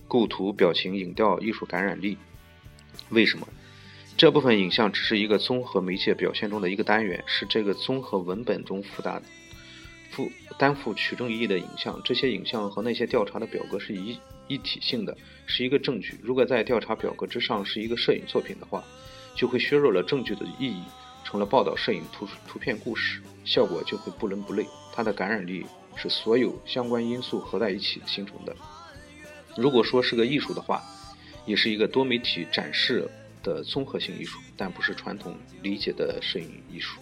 构图、表情、影调、艺术感染力。为什么？这部分影像只是一个综合媒介表现中的一个单元，是这个综合文本中复杂的。负担负取证意义的影像，这些影像和那些调查的表格是一一体性的，是一个证据。如果在调查表格之上是一个摄影作品的话，就会削弱了证据的意义，成了报道摄影图图片故事，效果就会不伦不类。它的感染力是所有相关因素合在一起形成的。如果说是个艺术的话，也是一个多媒体展示的综合性艺术，但不是传统理解的摄影艺术。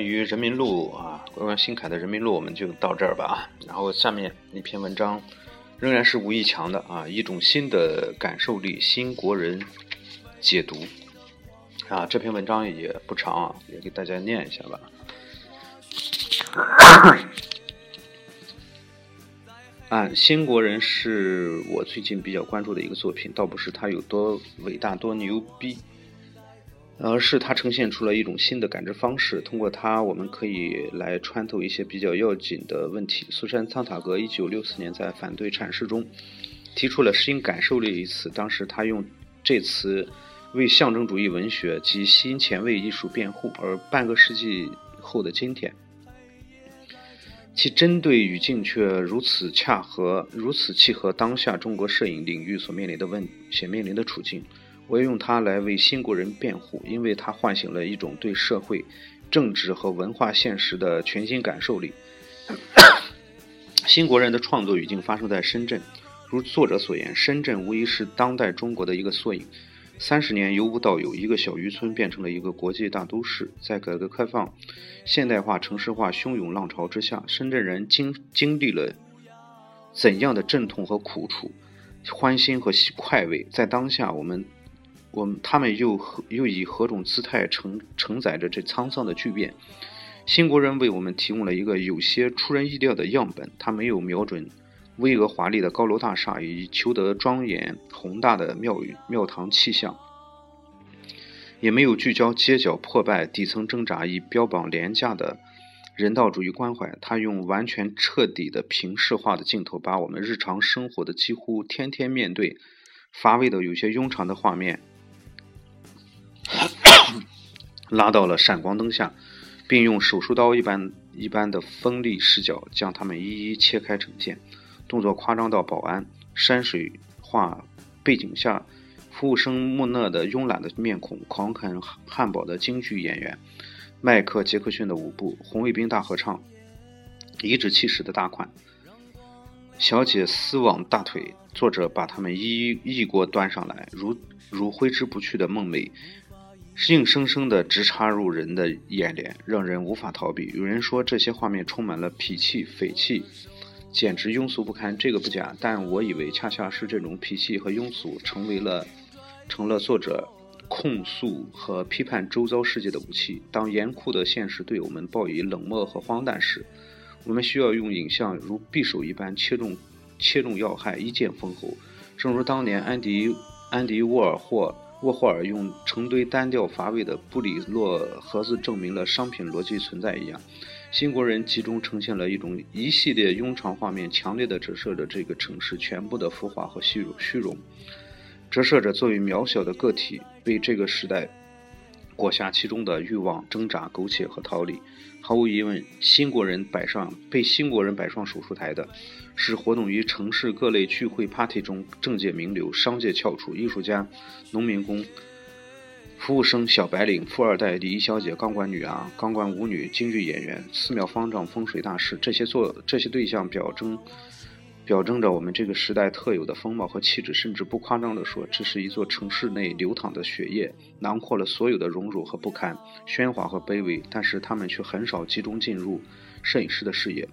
关于人民路啊，关于新凯的人民路，我们就到这儿吧。然后下面一篇文章，仍然是吴亦强的啊，一种新的感受力，新国人解读啊。这篇文章也不长啊，也给大家念一下吧。(coughs) 啊，新国人是我最近比较关注的一个作品，倒不是他有多伟大、多牛逼。而是它呈现出了一种新的感知方式，通过它，我们可以来穿透一些比较要紧的问题。苏珊·桑塔格一九六四年在反对阐释中提出了“新感受力”一词，当时他用这词为象征主义文学及新前卫艺术辩护。而半个世纪后的今天，其针对语境却如此恰合，如此契合当下中国摄影领域所面临的问所面临的处境。我要用它来为新国人辩护，因为它唤醒了一种对社会、政治和文化现实的全新感受力。新国人的创作语境发生在深圳，如作者所言，深圳无疑是当代中国的一个缩影。三十年由无到有，一个小渔村变成了一个国际大都市。在改革开放、现代化、城市化汹涌浪潮之下，深圳人经经历了怎样的阵痛和苦楚、欢欣和快慰？在当下，我们。我们他们又何又以何种姿态承承载着这沧桑的巨变？新国人为我们提供了一个有些出人意料的样本。他没有瞄准巍峨华丽的高楼大厦以求得庄严宏大的庙宇庙堂气象，也没有聚焦街角破败底层挣扎以标榜廉价的人道主义关怀。他用完全彻底的平视化的镜头，把我们日常生活的几乎天天面对乏味的有些庸常的画面。(coughs) 拉到了闪光灯下，并用手术刀一般一般的锋利视角将它们一一切开呈现，动作夸张到保安、山水画背景下服务生木讷的慵懒的面孔、狂啃汉堡的京剧演员、迈克杰克逊的舞步、红卫兵大合唱、颐指气使的大款、小姐丝网大腿，作者把他们一一一锅端上来，如如挥之不去的梦寐。硬生生的直插入人的眼帘，让人无法逃避。有人说这些画面充满了痞气、匪气，简直庸俗不堪。这个不假，但我以为恰恰是这种痞气和庸俗，成为了成了作者控诉和批判周遭世界的武器。当严酷的现实对我们报以冷漠和荒诞时，我们需要用影像如匕首一般切中切中要害，一剑封喉。正如当年安迪安迪沃尔霍。沃霍尔用成堆单调乏味的布里洛盒子证明了商品逻辑存在一样，新国人集中呈现了一种一系列庸常画面，强烈的折射着这个城市全部的浮华和虚荣，虚荣，折射着作为渺小的个体被这个时代裹挟其中的欲望、挣扎、苟且和逃离。毫无疑问，新国人摆上被新国人摆上手术台的。是活动于城市各类聚会 party 中，政界名流、商界翘楚、艺术家、农民工、服务生、小白领、富二代、礼仪小姐、钢管女啊、钢管舞女、京剧演员、寺庙方丈、风水大师，这些做这些对象表征，表征着我们这个时代特有的风貌和气质。甚至不夸张地说，这是一座城市内流淌的血液，囊括了所有的荣辱和不堪、喧哗和卑微，但是他们却很少集中进入摄影师的视野。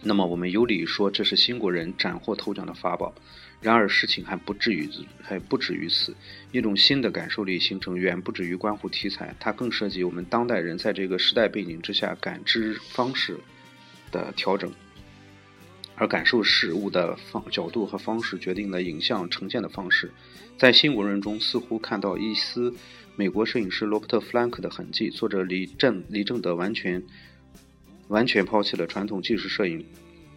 那么我们有理说这是新国人斩获头奖的法宝，然而事情还不至于还不止于此。一种新的感受力形成，远不止于关乎题材，它更涉及我们当代人在这个时代背景之下感知方式的调整。而感受事物的方角度和方式决定了影像呈现的方式。在《新国人》中，似乎看到一丝美国摄影师罗伯特·弗兰克的痕迹。作者李正李正德完全完全抛弃了传统纪实摄影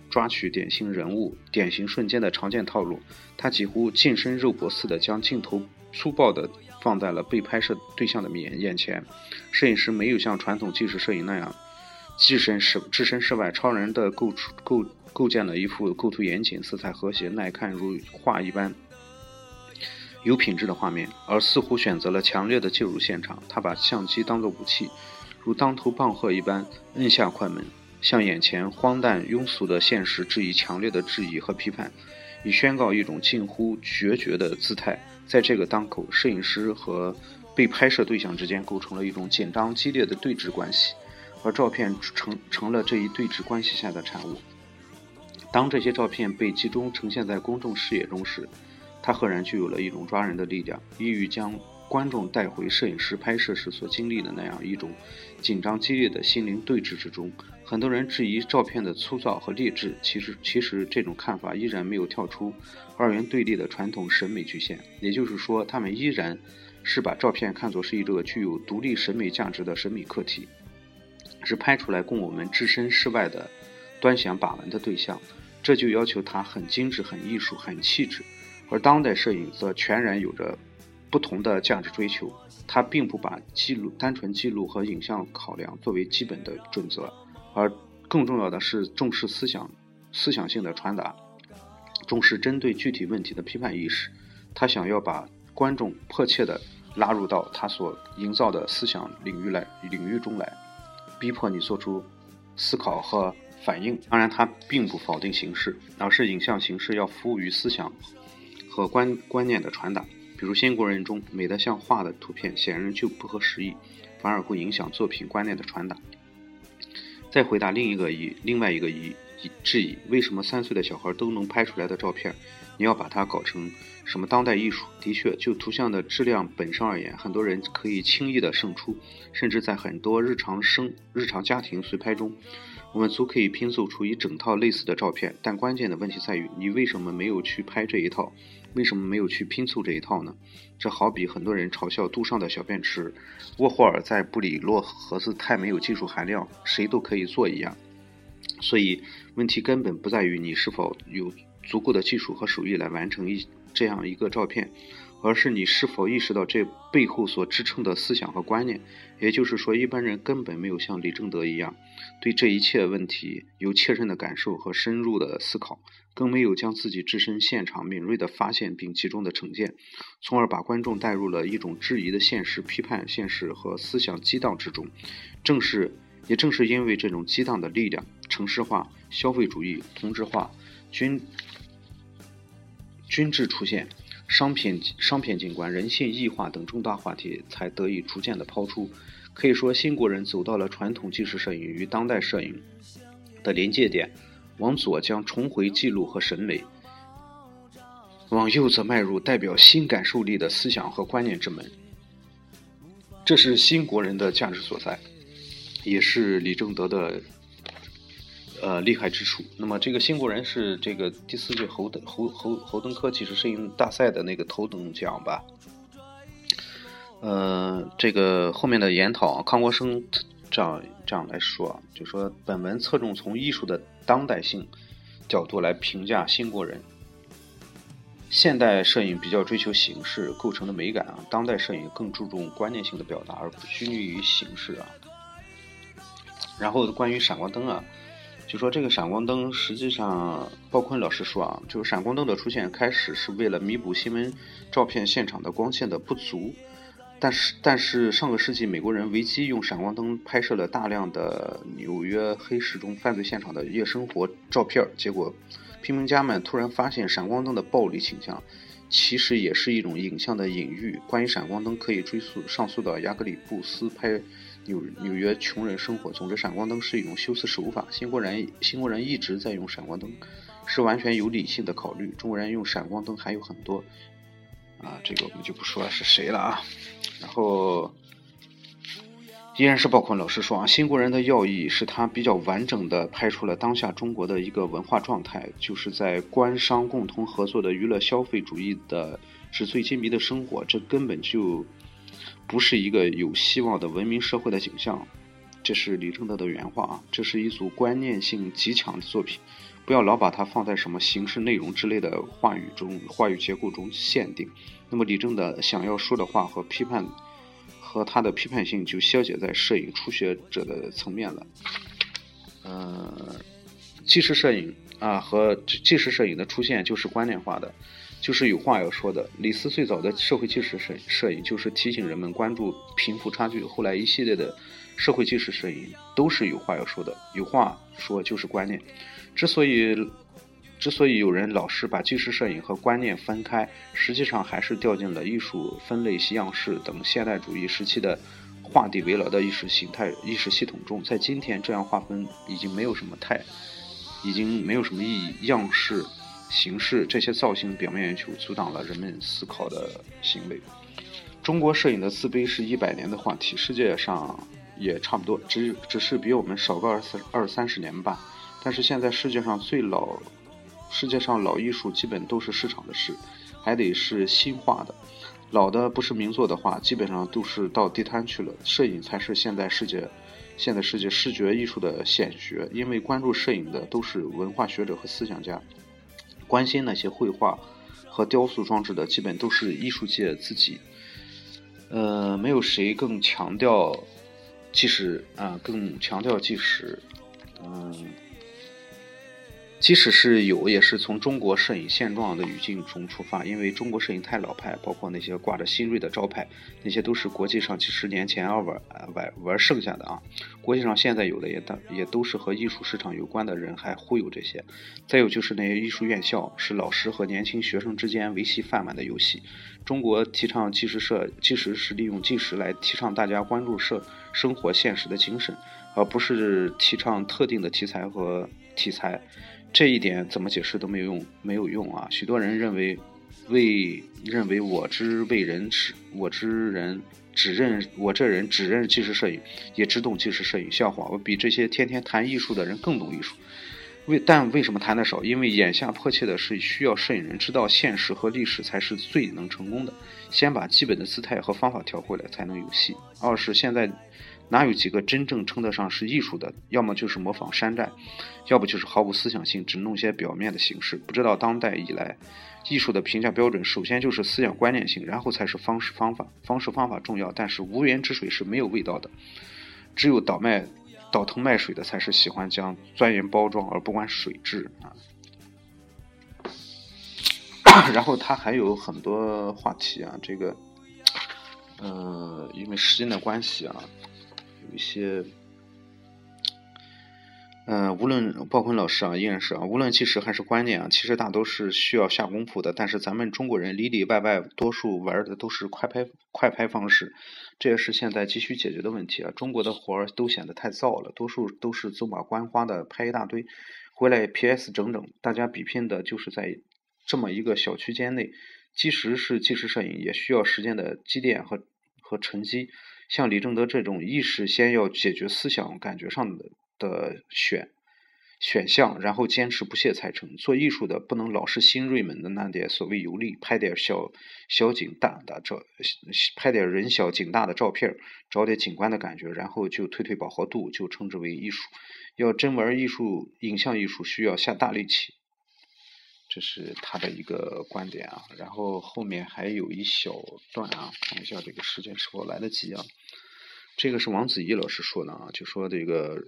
抓取典型人物、典型瞬间的常见套路，他几乎近身肉搏似的将镜头粗暴地放在了被拍摄对象的面眼前。摄影师没有像传统纪实摄影那样置身事置身事外，超人的构构。构建了一幅构图严谨、色彩和谐、耐看如画一般有品质的画面，而似乎选择了强烈的介入现场。他把相机当作武器，如当头棒喝一般摁下快门，向眼前荒诞庸俗的现实致以强烈的质疑和批判，以宣告一种近乎决绝的姿态。在这个当口，摄影师和被拍摄对象之间构成了一种紧张激烈的对峙关系，而照片成成了这一对峙关系下的产物。当这些照片被集中呈现在公众视野中时，它赫然具有了一种抓人的力量，意欲将观众带回摄影师拍摄时所经历的那样一种紧张激烈的心灵对峙之中。很多人质疑照片的粗糙和劣质，其实，其实这种看法依然没有跳出二元对立的传统审美局限。也就是说，他们依然是把照片看作是一个具有独立审美价值的审美课题，是拍出来供我们置身事外的端详把玩的对象。这就要求它很精致、很艺术、很气质，而当代摄影则全然有着不同的价值追求。它并不把记录、单纯记录和影像考量作为基本的准则，而更重要的是重视思想、思想性的传达，重视针对具体问题的批判意识。他想要把观众迫切地拉入到他所营造的思想领域来、领域中来，逼迫你做出思考和。反应当然，它并不否定形式，而是影像形式要服务于思想和观观念的传达。比如《新国人》中美得像画的图片，显然就不合时宜，反而会影响作品观念的传达。再回答另一个疑，另外一个疑质疑：为什么三岁的小孩都能拍出来的照片，你要把它搞成什么当代艺术？的确，就图像的质量本身而言，很多人可以轻易的胜出，甚至在很多日常生日常家庭随拍中。我们足可以拼凑出一整套类似的照片，但关键的问题在于，你为什么没有去拍这一套？为什么没有去拼凑这一套呢？这好比很多人嘲笑杜尚的小便池，沃霍尔在布里洛盒子太没有技术含量，谁都可以做一样。所以，问题根本不在于你是否有足够的技术和手艺来完成一这样一个照片。而是你是否意识到这背后所支撑的思想和观念？也就是说，一般人根本没有像李正德一样，对这一切问题有切身的感受和深入的思考，更没有将自己置身现场，敏锐的发现并集中的呈现，从而把观众带入了一种质疑的现实、批判现实和思想激荡之中。正是，也正是因为这种激荡的力量，城市化、消费主义、同质化、均均质出现。商品、商品景观、人性异化等重大话题才得以逐渐的抛出。可以说，新国人走到了传统纪实摄影与当代摄影的临界点，往左将重回记录和审美，往右则迈入代表新感受力的思想和观念之门。这是新国人的价值所在，也是李正德的。呃，厉害之处。那么，这个新国人是这个第四届侯登侯侯侯登科纪实摄影大赛的那个头等奖吧？呃，这个后面的研讨，康国生这样这样来说，就说本文侧重从艺术的当代性角度来评价新国人。现代摄影比较追求形式构成的美感啊，当代摄影更注重观念性的表达，而不拘泥于形式啊。然后关于闪光灯啊。就说这个闪光灯，实际上鲍坤老师说啊，就是闪光灯的出现开始是为了弥补新闻照片现场的光线的不足，但是但是上个世纪美国人维基用闪光灯拍摄了大量的纽约黑市中犯罪现场的夜生活照片，结果批评家们突然发现闪光灯的暴力倾向其实也是一种影像的隐喻。关于闪光灯，可以追溯上溯到亚格里布斯拍。纽纽约穷人生活，总之，闪光灯是一种修辞手法。新国人新国人一直在用闪光灯，是完全有理性的考虑。中国人用闪光灯还有很多，啊，这个我们就不说是谁了啊。然后，依然是鲍坤老师说啊，新国人的要义是他比较完整的拍出了当下中国的一个文化状态，就是在官商共同合作的娱乐消费主义的纸醉金迷的生活，这根本就不是一个有希望的文明社会的景象。这是李政德的原话啊，这是一组观念性极强的作品，不要老把它放在什么形式、内容之类的话语中、话语结构中限定。那么李政的想要说的话和批判。和他的批判性就消解在摄影初学者的层面了。呃，纪实摄影啊和纪实摄影的出现就是观念化的，就是有话要说的。李斯最早的社会纪实摄摄影就是提醒人们关注贫富差距，后来一系列的社会纪实摄影都是有话要说的。有话说就是观念。之所以之所以有人老是把纪实摄影和观念分开，实际上还是掉进了艺术分类样式等现代主义时期的画地为牢的意识形态意识系统中。在今天，这样划分已经没有什么太，已经没有什么意义。样式、形式这些造型表面就阻挡了人们思考的行为。中国摄影的自卑是一百年的话题，世界上也差不多，只只是比我们少个二三二三十年吧。但是现在世界上最老。世界上老艺术基本都是市场的事，还得是新画的。老的不是名作的话，基本上都是到地摊去了。摄影才是现在世界、现在世界视觉艺术的显学。因为关注摄影的都是文化学者和思想家，关心那些绘画和雕塑装置的，基本都是艺术界自己。呃，没有谁更强调纪实啊，更强调纪实，嗯。即使是有，也是从中国摄影现状的语境中出发，因为中国摄影太老派，包括那些挂着新锐的招牌，那些都是国际上几十年前玩玩玩剩下的啊。国际上现在有的也大也都是和艺术市场有关的人还忽悠这些。再有就是那些艺术院校，是老师和年轻学生之间维系饭碗的游戏。中国提倡纪实摄，纪实是利用纪实来提倡大家关注社生活现实的精神，而不是提倡特定的题材和题材。这一点怎么解释都没有用，没有用啊！许多人认为，为认为我之为人是，我之人只认我这人只认纪实摄影，也只懂纪实摄影。笑话，我比这些天天谈艺术的人更懂艺术。为但为什么谈的少？因为眼下迫切的是需要摄影人知道现实和历史才是最能成功的。先把基本的姿态和方法调回来，才能有戏。二是现在。哪有几个真正称得上是艺术的？要么就是模仿山寨，要不就是毫无思想性，只弄些表面的形式。不知道当代以来，艺术的评价标准，首先就是思想观念性，然后才是方式方法。方式方法重要，但是无源之水是没有味道的。只有倒卖、倒腾卖水的，才是喜欢将钻研包装而不管水质啊。(coughs) 然后他还有很多话题啊，这个，呃，因为时间的关系啊。有一些，嗯，无论鲍坤老师啊，依然是啊，无论纪实还是观念啊，其实大都是需要下功夫的。但是咱们中国人里里外外多数玩的都是快拍快拍方式，这也是现在急需解决的问题啊。中国的活儿都显得太燥了，多数都是走马观花的拍一大堆，回来 PS 整整，大家比拼的就是在这么一个小区间内。即使是纪实摄影，也需要时间的积淀和和沉积。像李正德这种意识，先要解决思想感觉上的的选选项，然后坚持不懈才成。做艺术的不能老是新锐们的那点所谓游历，拍点小小景大的照，拍点人小景大的照片，找点景观的感觉，然后就推推饱和度，就称之为艺术。要真玩艺术，影像艺术需要下大力气。这是他的一个观点啊，然后后面还有一小段啊，看一下这个时间是否来得及啊。这个是王子怡老师说的啊，就说这个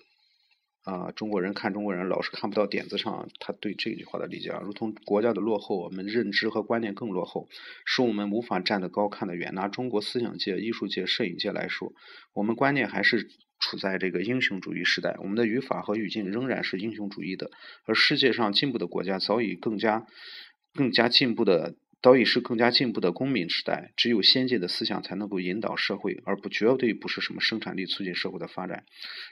啊，中国人看中国人老是看不到点子上，他对这句话的理解啊，如同国家的落后，我们认知和观念更落后，使我们无法站得高看得远。拿中国思想界、艺术界、摄影界来说，我们观念还是。处在这个英雄主义时代，我们的语法和语境仍然是英雄主义的，而世界上进步的国家早已更加、更加进步的，早已是更加进步的公民时代。只有先进的思想才能够引导社会，而不绝对不是什么生产力促进社会的发展。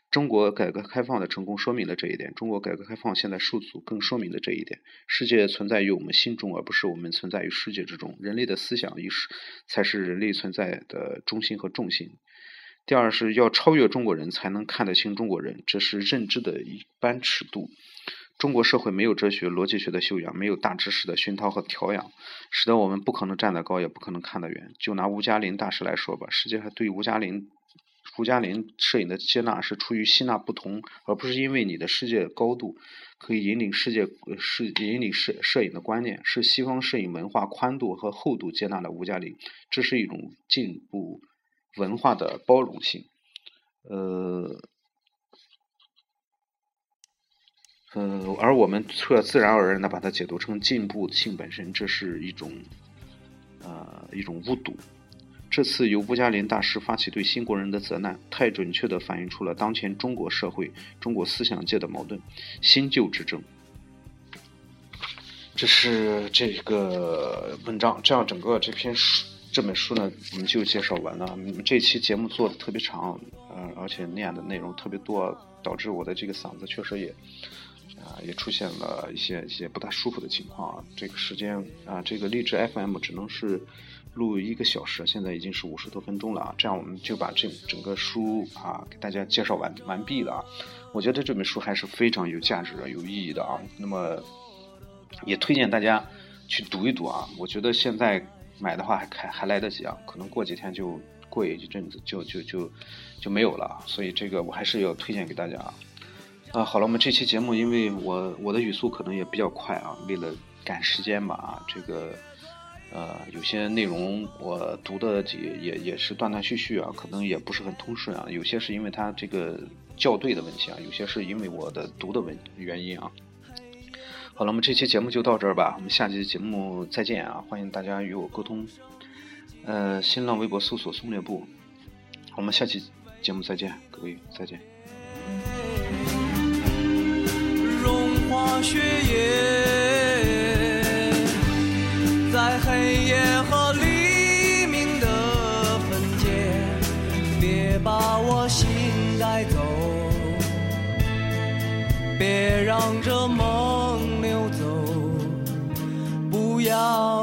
中国改革开放的成功说明了这一点，中国改革开放现在受阻更说明了这一点。世界存在于我们心中，而不是我们存在于世界之中。人类的思想意识才是人类存在的中心和重心。第二是要超越中国人才能看得清中国人，这是认知的一般尺度。中国社会没有哲学、逻辑学的修养，没有大知识的熏陶和调养，使得我们不可能站得高，也不可能看得远。就拿吴嘉林大师来说吧，实际上对吴嘉林、吴嘉林摄影的接纳是出于吸纳不同，而不是因为你的世界高度可以引领世界、是引领摄摄影的观念，是西方摄影文化宽度和厚度接纳了吴嘉林，这是一种进步文化的包容性。呃。呃，而我们却自然而然的把它解读成进步性本身，这是一种，呃，一种误读。这次由布加林大师发起对新国人的责难，太准确的反映出了当前中国社会、中国思想界的矛盾，新旧之争。这是这个文章，这样整个这篇书这本书呢，我们就介绍完了。这期节目做的特别长，呃，而且念的内容特别多，导致我的这个嗓子确实也。啊，也出现了一些一些不大舒服的情况啊。这个时间啊，这个励志 FM 只能是录一个小时，现在已经是五十多分钟了啊。这样我们就把这整个书啊给大家介绍完完毕了啊。我觉得这本书还是非常有价值的、有意义的啊。那么也推荐大家去读一读啊。我觉得现在买的话还还还来得及啊，可能过几天就过一阵子就就就就没有了。所以这个我还是要推荐给大家啊。啊，好了，我们这期节目，因为我我的语速可能也比较快啊，为了赶时间吧啊，这个呃有些内容我读的也也也是断断续续啊，可能也不是很通顺啊，有些是因为它这个校对的问题啊，有些是因为我的读的问原因啊。好了，我们这期节目就到这儿吧，我们下期节目再见啊，欢迎大家与我沟通，呃，新浪微博搜索“松略部”，我们下期节目再见，各位再见。雪夜在黑夜和黎明的分界，别把我心带走，别让这梦溜走，不要